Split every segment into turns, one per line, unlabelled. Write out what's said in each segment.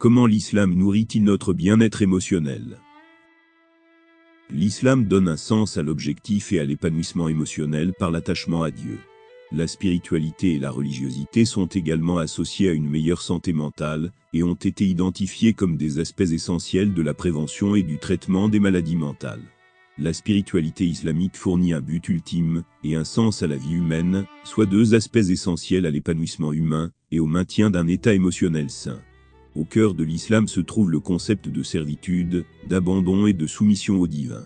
Comment l'islam nourrit-il notre bien-être émotionnel? L'islam donne un sens à l'objectif et à l'épanouissement émotionnel par l'attachement à Dieu. La spiritualité et la religiosité sont également associées à une meilleure santé mentale et ont été identifiées comme des aspects essentiels de la prévention et du traitement des maladies mentales. La spiritualité islamique fournit un but ultime et un sens à la vie humaine, soit deux aspects essentiels à l'épanouissement humain et au maintien d'un état émotionnel sain. Au cœur de l'islam se trouve le concept de servitude, d'abandon et de soumission au divin.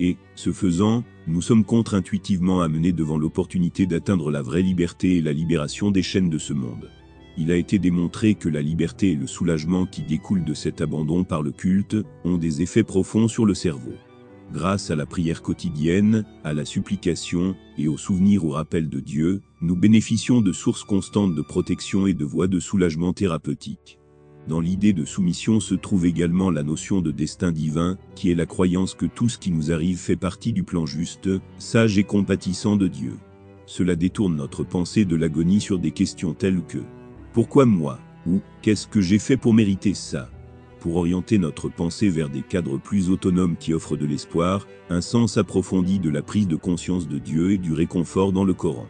Et, ce faisant, nous sommes contre-intuitivement amenés devant l'opportunité d'atteindre la vraie liberté et la libération des chaînes de ce monde. Il a été démontré que la liberté et le soulagement qui découlent de cet abandon par le culte ont des effets profonds sur le cerveau. Grâce à la prière quotidienne, à la supplication et au souvenir au rappel de Dieu, nous bénéficions de sources constantes de protection et de voies de soulagement thérapeutique. Dans l'idée de soumission se trouve également la notion de destin divin, qui est la croyance que tout ce qui nous arrive fait partie du plan juste, sage et compatissant de Dieu. Cela détourne notre pensée de l'agonie sur des questions telles que ⁇ Pourquoi moi ?⁇ ou ⁇ Qu'est-ce que j'ai fait pour mériter ça ?⁇ pour orienter notre pensée vers des cadres plus autonomes qui offrent de l'espoir, un sens approfondi de la prise de conscience de Dieu et du réconfort dans le Coran.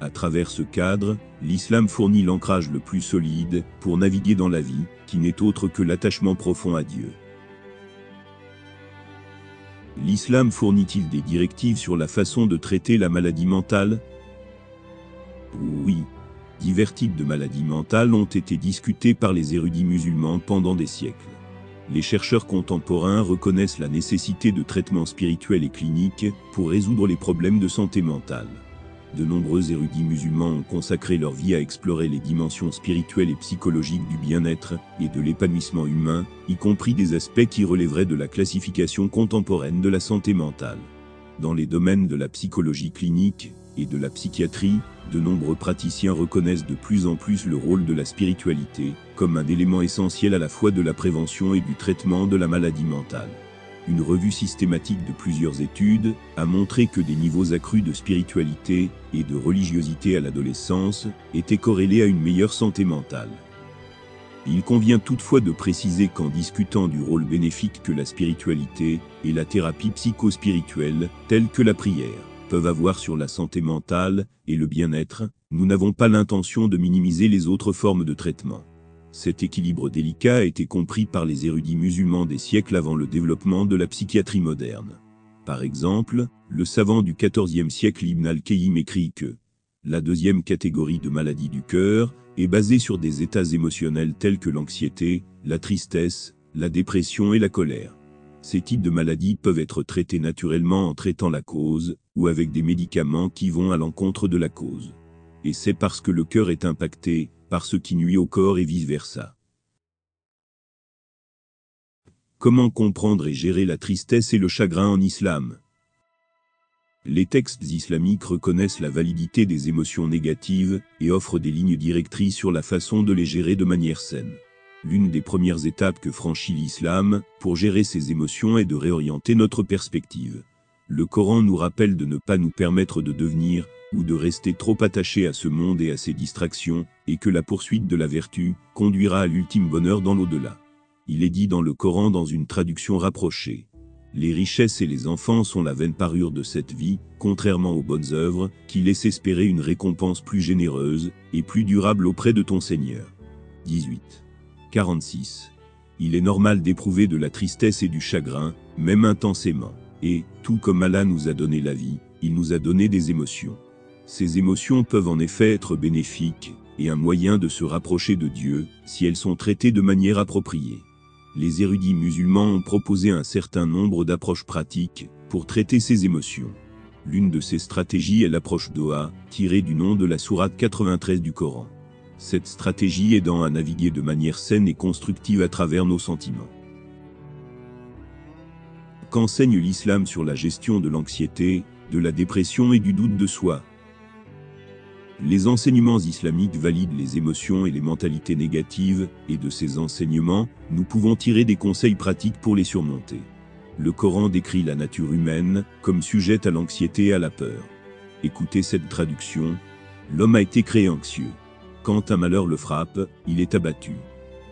À travers ce cadre, l'islam fournit l'ancrage le plus solide pour naviguer dans la vie, qui n'est autre que l'attachement profond à Dieu. L'islam fournit-il des directives sur la façon de traiter la maladie mentale? Oui. Divers types de maladies mentales ont été discutés par les érudits musulmans pendant des siècles. Les chercheurs contemporains reconnaissent la nécessité de traitements spirituels et cliniques pour résoudre les problèmes de santé mentale. De nombreux érudits musulmans ont consacré leur vie à explorer les dimensions spirituelles et psychologiques du bien-être et de l'épanouissement humain, y compris des aspects qui relèveraient de la classification contemporaine de la santé mentale. Dans les domaines de la psychologie clinique et de la psychiatrie, de nombreux praticiens reconnaissent de plus en plus le rôle de la spiritualité comme un élément essentiel à la fois de la prévention et du traitement de la maladie mentale une revue systématique de plusieurs études a montré que des niveaux accrus de spiritualité et de religiosité à l'adolescence étaient corrélés à une meilleure santé mentale. Il convient toutefois de préciser qu'en discutant du rôle bénéfique que la spiritualité et la thérapie psychospirituelle, telle que la prière, peuvent avoir sur la santé mentale et le bien-être, nous n'avons pas l'intention de minimiser les autres formes de traitement. Cet équilibre délicat a été compris par les érudits musulmans des siècles avant le développement de la psychiatrie moderne. Par exemple, le savant du XIVe siècle Ibn al-Qayyim écrit que la deuxième catégorie de maladies du cœur est basée sur des états émotionnels tels que l'anxiété, la tristesse, la dépression et la colère. Ces types de maladies peuvent être traités naturellement en traitant la cause, ou avec des médicaments qui vont à l'encontre de la cause. Et c'est parce que le cœur est impacté, par ce qui nuit au corps et vice-versa. Comment comprendre et gérer la tristesse et le chagrin en islam? Les textes islamiques reconnaissent la validité des émotions négatives et offrent des lignes directrices sur la façon de les gérer de manière saine. L'une des premières étapes que franchit l'islam pour gérer ces émotions est de réorienter notre perspective. Le Coran nous rappelle de ne pas nous permettre de devenir ou de rester trop attaché à ce monde et à ses distractions, et que la poursuite de la vertu conduira à l'ultime bonheur dans l'au-delà. Il est dit dans le Coran dans une traduction rapprochée. Les richesses et les enfants sont la vaine parure de cette vie, contrairement aux bonnes œuvres, qui laissent espérer une récompense plus généreuse et plus durable auprès de ton Seigneur. 18. 46. Il est normal d'éprouver de la tristesse et du chagrin, même intensément. Et, tout comme Allah nous a donné la vie, il nous a donné des émotions. Ces émotions peuvent en effet être bénéfiques et un moyen de se rapprocher de Dieu si elles sont traitées de manière appropriée. Les érudits musulmans ont proposé un certain nombre d'approches pratiques pour traiter ces émotions. L'une de ces stratégies est l'approche Doha, tirée du nom de la sourate 93 du Coran. Cette stratégie aidant à naviguer de manière saine et constructive à travers nos sentiments. Qu'enseigne l'islam sur la gestion de l'anxiété, de la dépression et du doute de soi? Les enseignements islamiques valident les émotions et les mentalités négatives, et de ces enseignements, nous pouvons tirer des conseils pratiques pour les surmonter. Le Coran décrit la nature humaine comme sujette à l'anxiété et à la peur. Écoutez cette traduction. L'homme a été créé anxieux. Quand un malheur le frappe, il est abattu.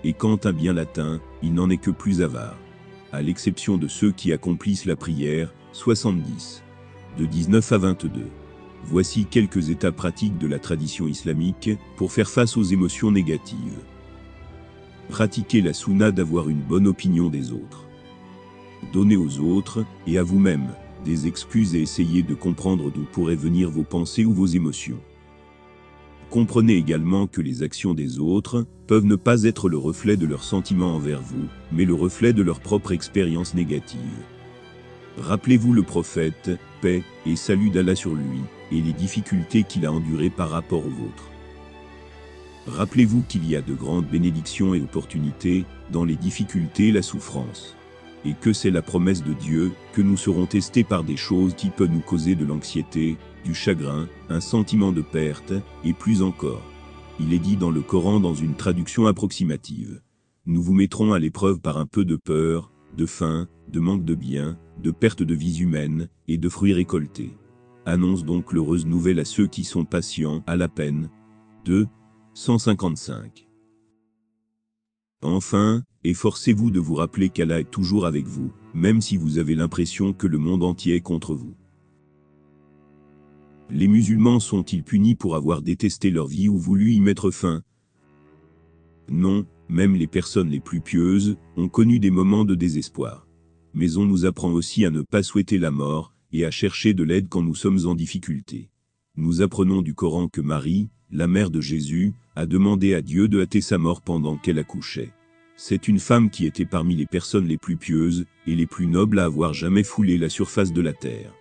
et quand un bien l'atteint, il n'en est que plus avare. À l'exception de ceux qui accomplissent la prière, 70. De 19 à 22. Voici quelques états pratiques de la tradition islamique pour faire face aux émotions négatives. Pratiquez la sunna d'avoir une bonne opinion des autres. Donnez aux autres, et à vous-même, des excuses et essayez de comprendre d'où pourraient venir vos pensées ou vos émotions. Comprenez également que les actions des autres peuvent ne pas être le reflet de leurs sentiments envers vous, mais le reflet de leur propre expérience négative. Rappelez-vous le prophète, paix et salut d'Allah sur lui, et les difficultés qu'il a endurées par rapport aux vôtres. Rappelez-vous qu'il y a de grandes bénédictions et opportunités dans les difficultés et la souffrance. Et que c'est la promesse de Dieu que nous serons testés par des choses qui peuvent nous causer de l'anxiété, du chagrin, un sentiment de perte, et plus encore. Il est dit dans le Coran dans une traduction approximative. Nous vous mettrons à l'épreuve par un peu de peur, de faim, de manque de biens, de perte de vies humaines, et de fruits récoltés. Annonce donc l'heureuse nouvelle à ceux qui sont patients, à la peine. 2. 155. Enfin, efforcez-vous de vous rappeler qu'Allah est toujours avec vous, même si vous avez l'impression que le monde entier est contre vous. Les musulmans sont-ils punis pour avoir détesté leur vie ou voulu y mettre fin? Non, même les personnes les plus pieuses ont connu des moments de désespoir. Mais on nous apprend aussi à ne pas souhaiter la mort et à chercher de l'aide quand nous sommes en difficulté. Nous apprenons du Coran que Marie, la mère de Jésus, a demandé à Dieu de hâter sa mort pendant qu'elle accouchait. C'est une femme qui était parmi les personnes les plus pieuses et les plus nobles à avoir jamais foulé la surface de la terre.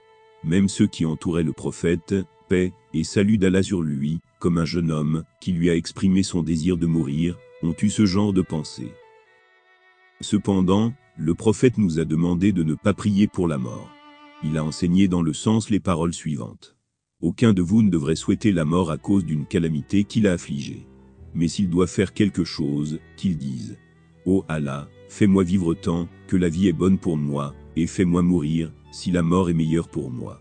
Même ceux qui entouraient le prophète, paix et salut d'Allah sur lui, comme un jeune homme qui lui a exprimé son désir de mourir, ont eu ce genre de pensée. Cependant, le prophète nous a demandé de ne pas prier pour la mort. Il a enseigné dans le sens les paroles suivantes. Aucun de vous ne devrait souhaiter la mort à cause d'une calamité qui l'a affligé. Mais s'il doit faire quelque chose, qu'il dise. Ô oh Allah, fais-moi vivre tant que la vie est bonne pour moi, et fais-moi mourir, si la mort est meilleure pour moi.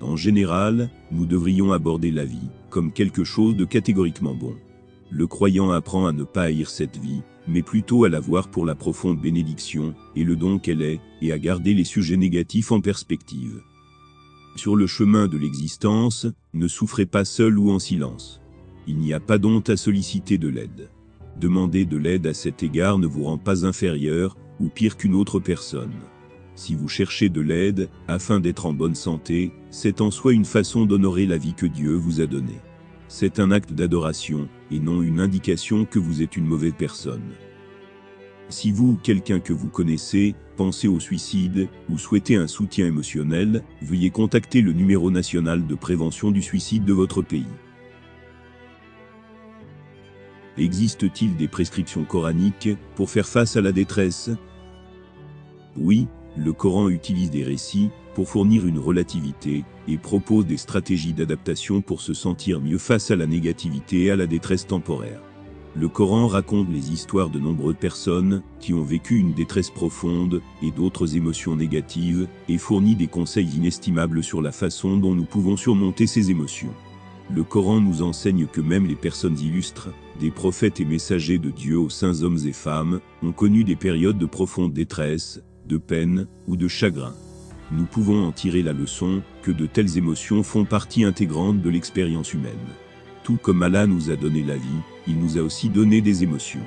En général, nous devrions aborder la vie comme quelque chose de catégoriquement bon. Le croyant apprend à ne pas haïr cette vie, mais plutôt à la voir pour la profonde bénédiction et le don qu'elle est, et à garder les sujets négatifs en perspective. Sur le chemin de l'existence, ne souffrez pas seul ou en silence. Il n'y a pas d'honte à solliciter de l'aide. Demander de l'aide à cet égard ne vous rend pas inférieur, ou pire qu'une autre personne. Si vous cherchez de l'aide, afin d'être en bonne santé, c'est en soi une façon d'honorer la vie que Dieu vous a donnée. C'est un acte d'adoration, et non une indication que vous êtes une mauvaise personne. Si vous ou quelqu'un que vous connaissez pensez au suicide ou souhaitez un soutien émotionnel, veuillez contacter le numéro national de prévention du suicide de votre pays. Existe-t-il des prescriptions coraniques pour faire face à la détresse? Oui, le Coran utilise des récits pour fournir une relativité et propose des stratégies d'adaptation pour se sentir mieux face à la négativité et à la détresse temporaire. Le Coran raconte les histoires de nombreuses personnes qui ont vécu une détresse profonde et d'autres émotions négatives et fournit des conseils inestimables sur la façon dont nous pouvons surmonter ces émotions. Le Coran nous enseigne que même les personnes illustres, des prophètes et messagers de Dieu aux saints hommes et femmes, ont connu des périodes de profonde détresse, de peine ou de chagrin. Nous pouvons en tirer la leçon que de telles émotions font partie intégrante de l'expérience humaine. Tout comme Allah nous a donné la vie, il nous a aussi donné des émotions.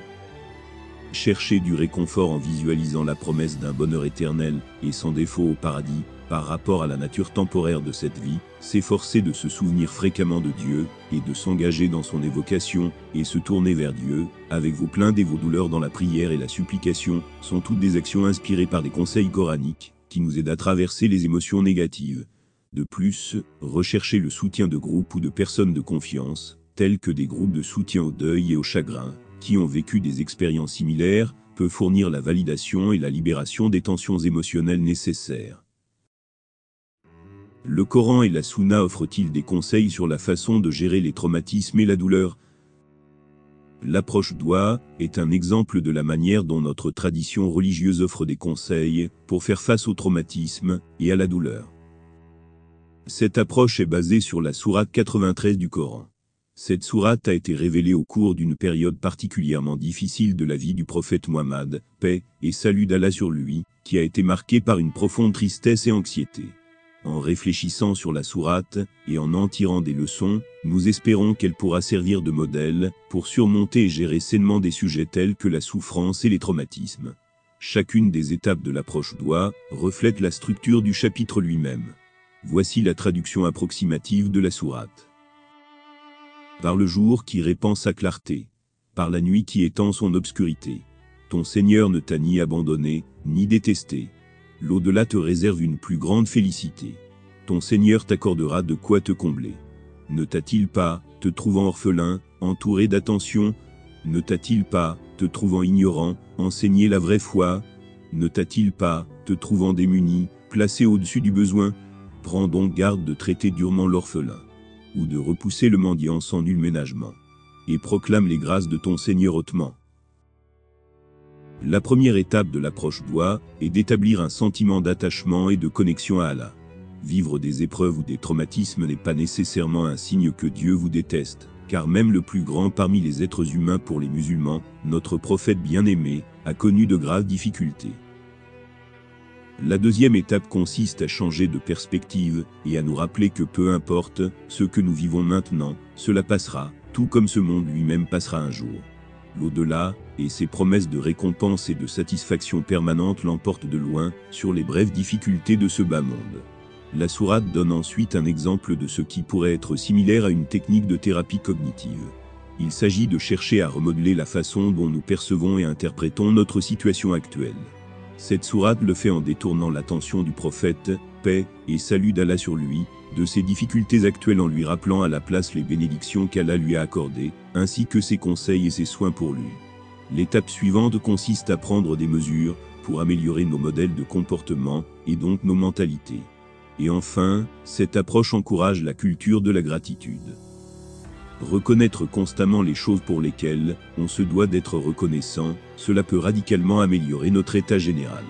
Chercher du réconfort en visualisant la promesse d'un bonheur éternel et sans défaut au paradis, par rapport à la nature temporaire de cette vie, s'efforcer de se souvenir fréquemment de Dieu, et de s'engager dans son évocation, et se tourner vers Dieu, avec vos plaintes et vos douleurs dans la prière et la supplication, sont toutes des actions inspirées par des conseils coraniques, qui nous aident à traverser les émotions négatives. De plus, rechercher le soutien de groupes ou de personnes de confiance, tels que des groupes de soutien au deuil et au chagrin, qui ont vécu des expériences similaires, peut fournir la validation et la libération des tensions émotionnelles nécessaires. Le Coran et la Sunna offrent-ils des conseils sur la façon de gérer les traumatismes et la douleur? L'approche doit est un exemple de la manière dont notre tradition religieuse offre des conseils pour faire face au traumatisme et à la douleur. Cette approche est basée sur la sourate 93 du Coran. Cette sourate a été révélée au cours d'une période particulièrement difficile de la vie du prophète Muhammad, paix et salut d'Allah sur lui, qui a été marquée par une profonde tristesse et anxiété. En réfléchissant sur la sourate et en en tirant des leçons, nous espérons qu'elle pourra servir de modèle pour surmonter et gérer sainement des sujets tels que la souffrance et les traumatismes. Chacune des étapes de l'approche doit reflète la structure du chapitre lui-même. Voici la traduction approximative de la sourate par le jour qui répand sa clarté, par la nuit qui étend son obscurité. Ton Seigneur ne t'a ni abandonné, ni détesté. L'au-delà te réserve une plus grande félicité. Ton Seigneur t'accordera de quoi te combler. Ne t'a-t-il pas, te trouvant orphelin, entouré d'attention? Ne t'a-t-il pas, te trouvant ignorant, enseigné la vraie foi? Ne t'a-t-il pas, te trouvant démuni, placé au-dessus du besoin? Prends donc garde de traiter durement l'orphelin ou de repousser le mendiant sans nul ménagement, et proclame les grâces de ton Seigneur hautement. La première étape de l'approche doit est d'établir un sentiment d'attachement et de connexion à Allah. Vivre des épreuves ou des traumatismes n'est pas nécessairement un signe que Dieu vous déteste, car même le plus grand parmi les êtres humains pour les musulmans, notre prophète bien-aimé, a connu de graves difficultés. La deuxième étape consiste à changer de perspective et à nous rappeler que peu importe ce que nous vivons maintenant, cela passera, tout comme ce monde lui-même passera un jour. L'au-delà, et ses promesses de récompense et de satisfaction permanente l'emportent de loin sur les brèves difficultés de ce bas monde. La sourate donne ensuite un exemple de ce qui pourrait être similaire à une technique de thérapie cognitive. Il s'agit de chercher à remodeler la façon dont nous percevons et interprétons notre situation actuelle. Cette sourate le fait en détournant l'attention du prophète, paix et salut d'Allah sur lui, de ses difficultés actuelles en lui rappelant à la place les bénédictions qu'Allah lui a accordées, ainsi que ses conseils et ses soins pour lui. L'étape suivante consiste à prendre des mesures pour améliorer nos modèles de comportement et donc nos mentalités. Et enfin, cette approche encourage la culture de la gratitude. Reconnaître constamment les choses pour lesquelles on se doit d'être reconnaissant, cela peut radicalement améliorer notre état général.